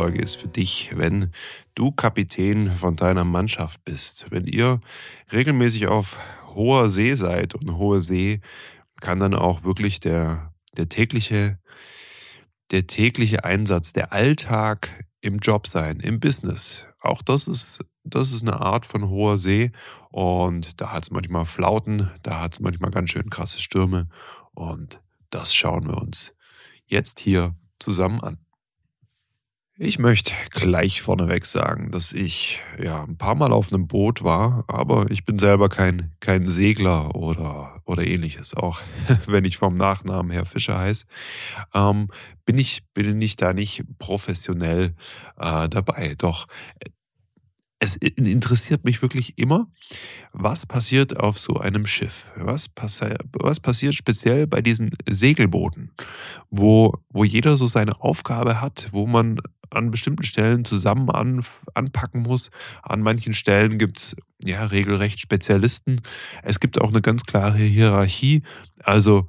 Folge ist für dich, wenn du Kapitän von deiner Mannschaft bist. Wenn ihr regelmäßig auf hoher See seid und hohe See kann dann auch wirklich der, der tägliche, der tägliche Einsatz, der Alltag im Job sein, im Business. Auch das ist, das ist eine Art von hoher See und da hat es manchmal Flauten, da hat es manchmal ganz schön krasse Stürme und das schauen wir uns jetzt hier zusammen an. Ich möchte gleich vorneweg sagen, dass ich ja ein paar Mal auf einem Boot war, aber ich bin selber kein, kein Segler oder, oder ähnliches. Auch wenn ich vom Nachnamen her Fischer heiße, ähm, bin, ich, bin ich da nicht professionell äh, dabei. Doch es interessiert mich wirklich immer, was passiert auf so einem Schiff? Was, passi was passiert speziell bei diesen Segelbooten, wo, wo jeder so seine Aufgabe hat, wo man an bestimmten Stellen zusammen an, anpacken muss. An manchen Stellen gibt es ja regelrecht Spezialisten. Es gibt auch eine ganz klare Hierarchie. Also,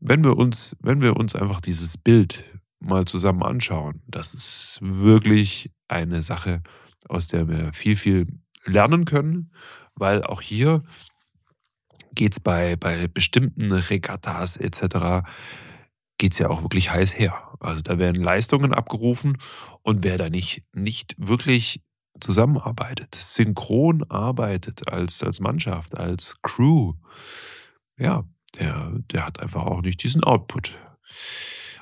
wenn wir uns, wenn wir uns einfach dieses Bild mal zusammen anschauen, das ist wirklich eine Sache, aus der wir viel, viel lernen können, weil auch hier geht es bei, bei bestimmten Regattas etc. es ja auch wirklich heiß her. Also da werden Leistungen abgerufen und wer da nicht, nicht wirklich zusammenarbeitet, synchron arbeitet als, als Mannschaft, als Crew, ja, der, der hat einfach auch nicht diesen Output.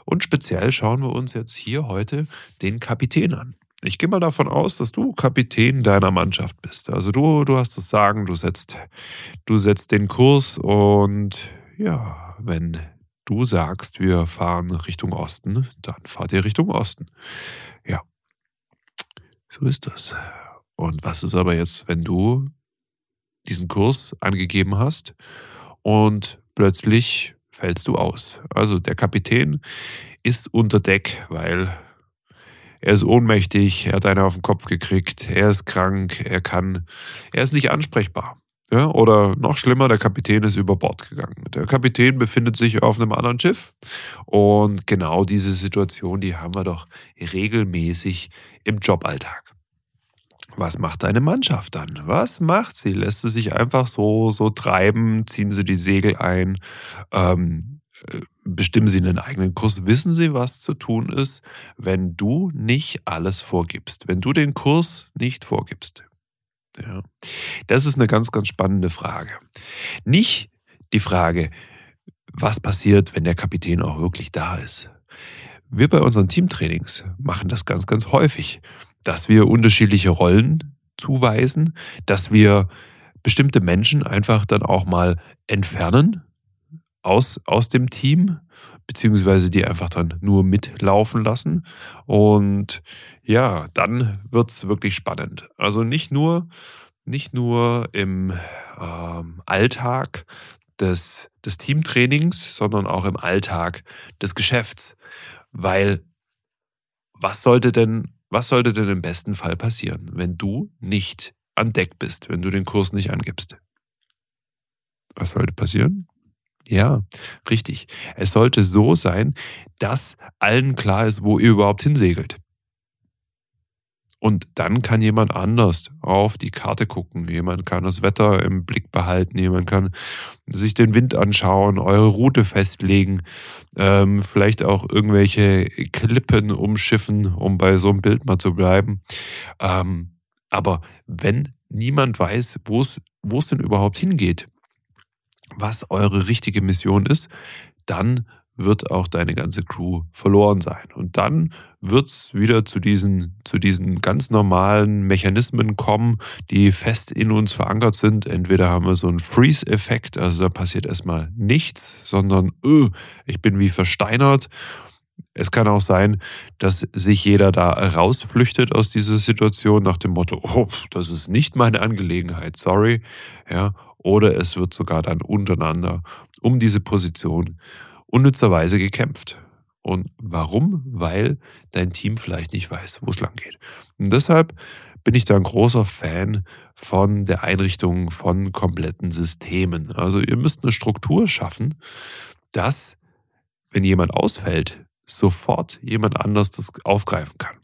Und speziell schauen wir uns jetzt hier heute den Kapitän an. Ich gehe mal davon aus, dass du Kapitän deiner Mannschaft bist. Also du, du hast das Sagen, du setzt, du setzt den Kurs und ja, wenn du sagst, wir fahren Richtung Osten, dann fahrt ihr Richtung Osten. Ja, so ist das. Und was ist aber jetzt, wenn du diesen Kurs angegeben hast und plötzlich fällst du aus? Also der Kapitän ist unter Deck, weil er ist ohnmächtig, er hat eine auf den Kopf gekriegt, er ist krank, er kann, er ist nicht ansprechbar. Ja, oder noch schlimmer, der Kapitän ist über Bord gegangen. Der Kapitän befindet sich auf einem anderen Schiff. Und genau diese Situation, die haben wir doch regelmäßig im Joballtag. Was macht deine Mannschaft dann? Was macht sie? Lässt sie sich einfach so, so treiben? Ziehen sie die Segel ein? Ähm, bestimmen Sie einen eigenen Kurs. Wissen Sie, was zu tun ist, wenn du nicht alles vorgibst, wenn du den Kurs nicht vorgibst? Ja. Das ist eine ganz, ganz spannende Frage. Nicht die Frage, was passiert, wenn der Kapitän auch wirklich da ist. Wir bei unseren Teamtrainings machen das ganz, ganz häufig, dass wir unterschiedliche Rollen zuweisen, dass wir bestimmte Menschen einfach dann auch mal entfernen aus, aus dem Team, beziehungsweise die einfach dann nur mitlaufen lassen. Und ja, dann wird es wirklich spannend. Also nicht nur, nicht nur im ähm, Alltag des, des Teamtrainings, sondern auch im Alltag des Geschäfts. Weil was sollte denn, was sollte denn im besten Fall passieren, wenn du nicht an Deck bist, wenn du den Kurs nicht angibst? Was sollte passieren? Ja, richtig. Es sollte so sein, dass allen klar ist, wo ihr überhaupt hinsegelt. Und dann kann jemand anders auf die Karte gucken. Jemand kann das Wetter im Blick behalten. Jemand kann sich den Wind anschauen, eure Route festlegen, ähm, vielleicht auch irgendwelche Klippen umschiffen, um bei so einem Bild mal zu bleiben. Ähm, aber wenn niemand weiß, wo es denn überhaupt hingeht, was eure richtige Mission ist, dann wird auch deine ganze Crew verloren sein. Und dann wird es wieder zu diesen, zu diesen ganz normalen Mechanismen kommen, die fest in uns verankert sind. Entweder haben wir so einen Freeze-Effekt, also da passiert erstmal nichts, sondern öh, ich bin wie versteinert. Es kann auch sein, dass sich jeder da rausflüchtet aus dieser Situation nach dem Motto, oh, das ist nicht meine Angelegenheit, sorry. Ja, oder es wird sogar dann untereinander um diese Position unnützerweise gekämpft. Und warum? Weil dein Team vielleicht nicht weiß, wo es lang geht. Und deshalb bin ich da ein großer Fan von der Einrichtung von kompletten Systemen. Also ihr müsst eine Struktur schaffen, dass, wenn jemand ausfällt, sofort jemand anders das aufgreifen kann.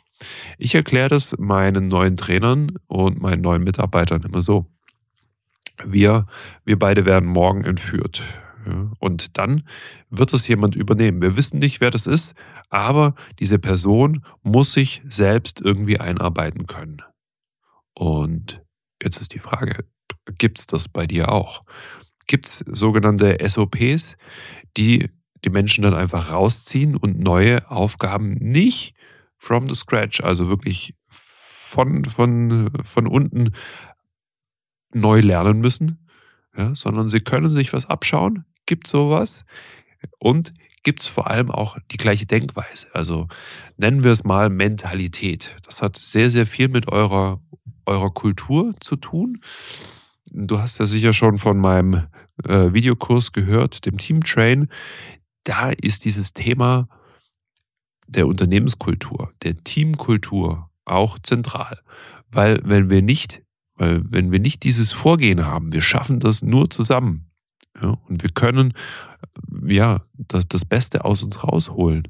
Ich erkläre das meinen neuen Trainern und meinen neuen Mitarbeitern immer so. Wir, wir beide werden morgen entführt. Und dann wird es jemand übernehmen. Wir wissen nicht, wer das ist, aber diese Person muss sich selbst irgendwie einarbeiten können. Und jetzt ist die Frage, gibt es das bei dir auch? Gibt es sogenannte SOPs, die die Menschen dann einfach rausziehen und neue Aufgaben nicht from the scratch, also wirklich von, von, von unten neu lernen müssen, ja, sondern sie können sich was abschauen, gibt sowas und gibt es vor allem auch die gleiche Denkweise. Also nennen wir es mal Mentalität. Das hat sehr, sehr viel mit eurer, eurer Kultur zu tun. Du hast ja sicher schon von meinem äh, Videokurs gehört, dem Team Train. Da ist dieses Thema der Unternehmenskultur, der Teamkultur auch zentral. Weil wenn wir nicht, weil wenn wir nicht dieses Vorgehen haben, wir schaffen das nur zusammen, ja, und wir können ja das, das Beste aus uns rausholen,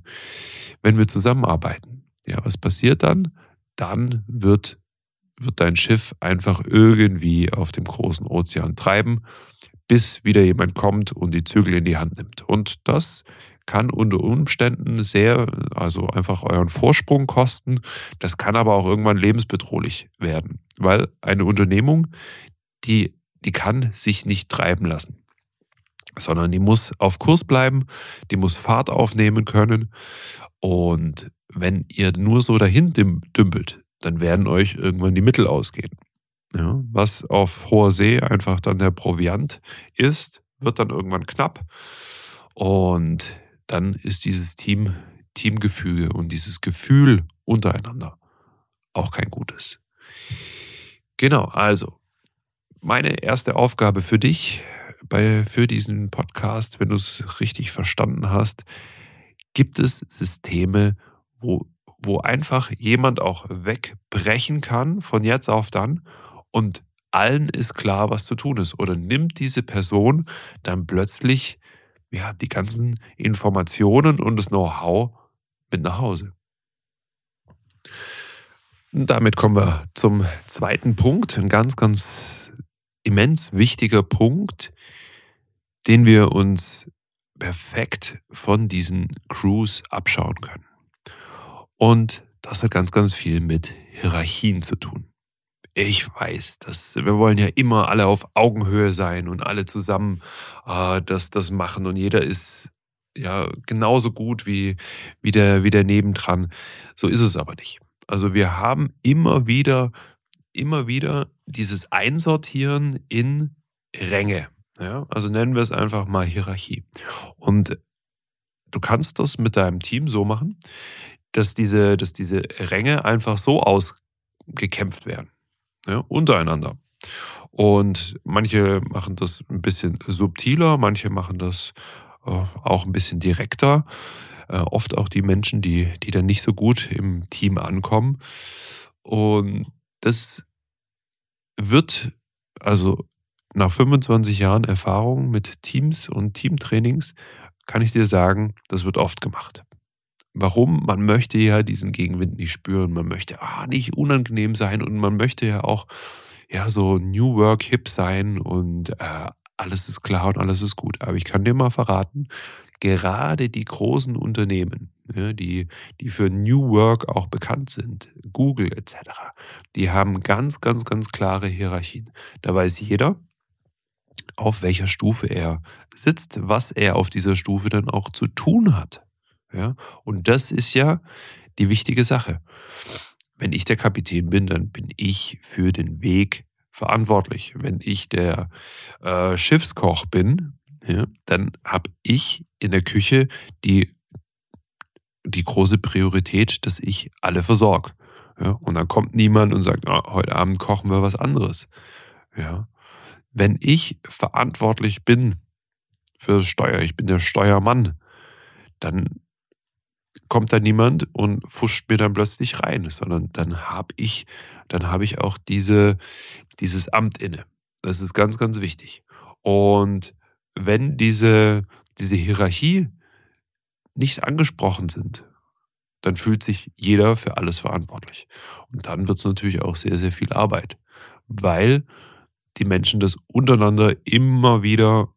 wenn wir zusammenarbeiten. Ja, was passiert dann? Dann wird, wird dein Schiff einfach irgendwie auf dem großen Ozean treiben, bis wieder jemand kommt und die Zügel in die Hand nimmt. Und das kann unter Umständen sehr, also einfach euren Vorsprung kosten. Das kann aber auch irgendwann lebensbedrohlich werden, weil eine Unternehmung, die, die kann sich nicht treiben lassen sondern die muss auf Kurs bleiben, die muss Fahrt aufnehmen können. Und wenn ihr nur so dahin dümpelt, dann werden euch irgendwann die Mittel ausgehen. Ja, was auf hoher See einfach dann der Proviant ist, wird dann irgendwann knapp. Und dann ist dieses Team, Teamgefüge und dieses Gefühl untereinander auch kein gutes. Genau, also meine erste Aufgabe für dich bei, für diesen Podcast, wenn du es richtig verstanden hast, gibt es Systeme, wo, wo einfach jemand auch wegbrechen kann von jetzt auf dann und allen ist klar, was zu tun ist. Oder nimmt diese Person dann plötzlich ja, die ganzen Informationen und das Know-how mit nach Hause. Und damit kommen wir zum zweiten Punkt, ein ganz, ganz immens wichtiger Punkt, den wir uns perfekt von diesen Crews abschauen können. Und das hat ganz, ganz viel mit Hierarchien zu tun. Ich weiß, dass wir wollen ja immer alle auf Augenhöhe sein und alle zusammen äh, das, das machen und jeder ist ja genauso gut wie, wie, der, wie der nebendran. So ist es aber nicht. Also wir haben immer wieder, immer wieder dieses Einsortieren in Ränge. Ja, also nennen wir es einfach mal Hierarchie. Und du kannst das mit deinem Team so machen, dass diese, dass diese Ränge einfach so ausgekämpft werden. Ja, untereinander. Und manche machen das ein bisschen subtiler, manche machen das äh, auch ein bisschen direkter. Äh, oft auch die Menschen, die, die dann nicht so gut im Team ankommen. Und das wird also nach 25 Jahren Erfahrung mit Teams und Teamtrainings kann ich dir sagen, das wird oft gemacht. Warum? Man möchte ja diesen Gegenwind nicht spüren, man möchte ah, nicht unangenehm sein und man möchte ja auch ja so New Work hip sein und äh, alles ist klar und alles ist gut. Aber ich kann dir mal verraten, gerade die großen Unternehmen, ja, die, die für New Work auch bekannt sind, Google etc., die haben ganz, ganz, ganz klare Hierarchien. Da weiß jeder, auf welcher Stufe er sitzt, was er auf dieser Stufe dann auch zu tun hat. Ja? Und das ist ja die wichtige Sache. Wenn ich der Kapitän bin, dann bin ich für den Weg verantwortlich. Wenn ich der äh, Schiffskoch bin, ja, dann habe ich in der Küche die, die große Priorität, dass ich alle versorge. Ja, und dann kommt niemand und sagt, oh, heute Abend kochen wir was anderes. Ja. Wenn ich verantwortlich bin für Steuer, ich bin der Steuermann, dann kommt da niemand und fuscht mir dann plötzlich rein, sondern dann habe ich, dann habe ich auch diese, dieses Amt inne. Das ist ganz, ganz wichtig. Und wenn diese, diese Hierarchie nicht angesprochen sind, dann fühlt sich jeder für alles verantwortlich. Und dann wird es natürlich auch sehr, sehr viel Arbeit, weil die Menschen das untereinander immer wieder,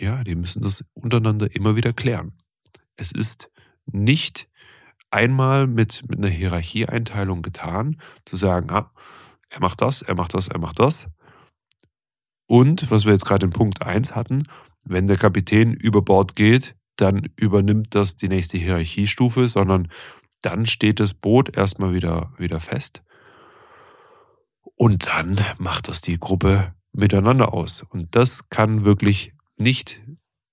ja, die müssen das untereinander immer wieder klären. Es ist nicht einmal mit, mit einer Hierarchieeinteilung getan, zu sagen, ah, er macht das, er macht das, er macht das. Und, was wir jetzt gerade in Punkt 1 hatten, wenn der Kapitän über Bord geht, dann übernimmt das die nächste Hierarchiestufe, sondern dann steht das Boot erstmal wieder, wieder fest. Und dann macht das die Gruppe miteinander aus. Und das kann wirklich nicht,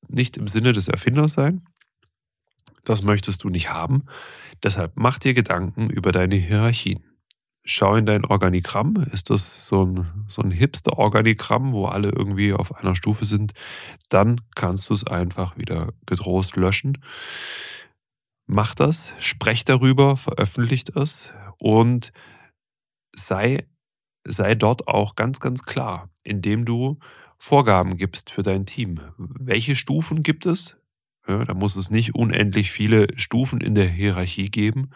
nicht im Sinne des Erfinders sein. Das möchtest du nicht haben. Deshalb mach dir Gedanken über deine Hierarchien. Schau in dein Organigramm. Ist das so ein, so ein Hipster-Organigramm, wo alle irgendwie auf einer Stufe sind? Dann kannst du es einfach wieder getrost löschen. Mach das, sprech darüber, veröffentlicht es und sei, sei dort auch ganz, ganz klar, indem du Vorgaben gibst für dein Team. Welche Stufen gibt es? Ja, da muss es nicht unendlich viele Stufen in der Hierarchie geben,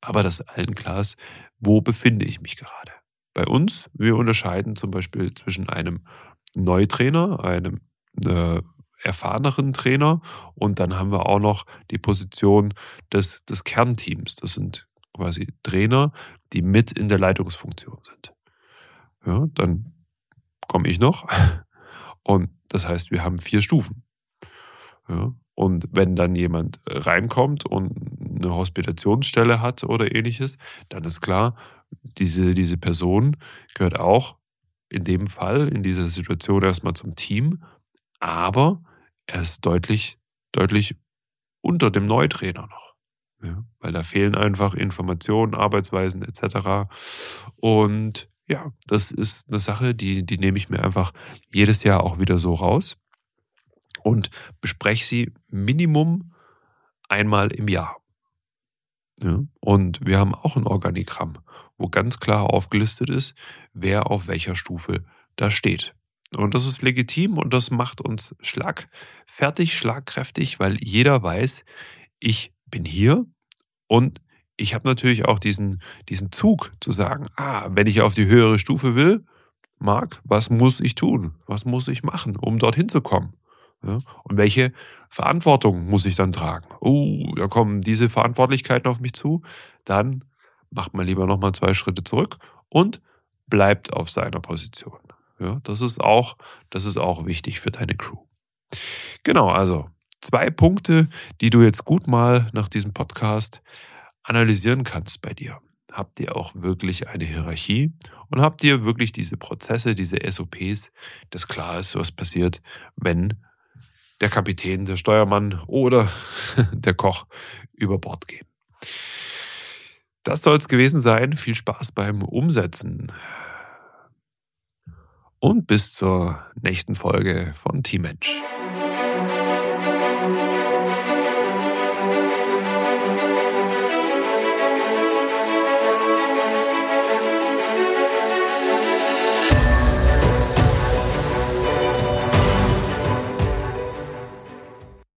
aber dass allen klar ist, wo befinde ich mich gerade. Bei uns, wir unterscheiden zum Beispiel zwischen einem Neutrainer, einem äh, erfahreneren Trainer und dann haben wir auch noch die Position des, des Kernteams. Das sind quasi Trainer, die mit in der Leitungsfunktion sind. Ja, dann komme ich noch und das heißt, wir haben vier Stufen. Ja, und wenn dann jemand äh, reinkommt und eine Hospitationsstelle hat oder ähnliches, dann ist klar, diese, diese Person gehört auch in dem Fall, in dieser Situation erstmal zum Team, aber er ist deutlich, deutlich unter dem Neutrainer noch. Ja, weil da fehlen einfach Informationen, Arbeitsweisen etc. Und ja, das ist eine Sache, die, die nehme ich mir einfach jedes Jahr auch wieder so raus und bespreche sie Minimum einmal im Jahr. Ja, und wir haben auch ein Organigramm, wo ganz klar aufgelistet ist, wer auf welcher Stufe da steht. Und das ist legitim und das macht uns schlagfertig, schlagkräftig, weil jeder weiß, ich bin hier und ich habe natürlich auch diesen, diesen Zug zu sagen, ah, wenn ich auf die höhere Stufe will, Marc, was muss ich tun? Was muss ich machen, um dorthin zu kommen? Ja? Und welche Verantwortung muss ich dann tragen? Oh, da kommen diese Verantwortlichkeiten auf mich zu. Dann macht man lieber nochmal zwei Schritte zurück und bleibt auf seiner Position. Ja, das ist auch, das ist auch wichtig für deine Crew. Genau, also zwei Punkte, die du jetzt gut mal nach diesem Podcast analysieren kannst bei dir. Habt ihr auch wirklich eine Hierarchie und habt ihr wirklich diese Prozesse, diese SOPs, dass klar ist, was passiert, wenn der Kapitän, der Steuermann oder der Koch über Bord gehen. Das soll es gewesen sein. Viel Spaß beim Umsetzen. Und bis zur nächsten Folge von Team Mensch.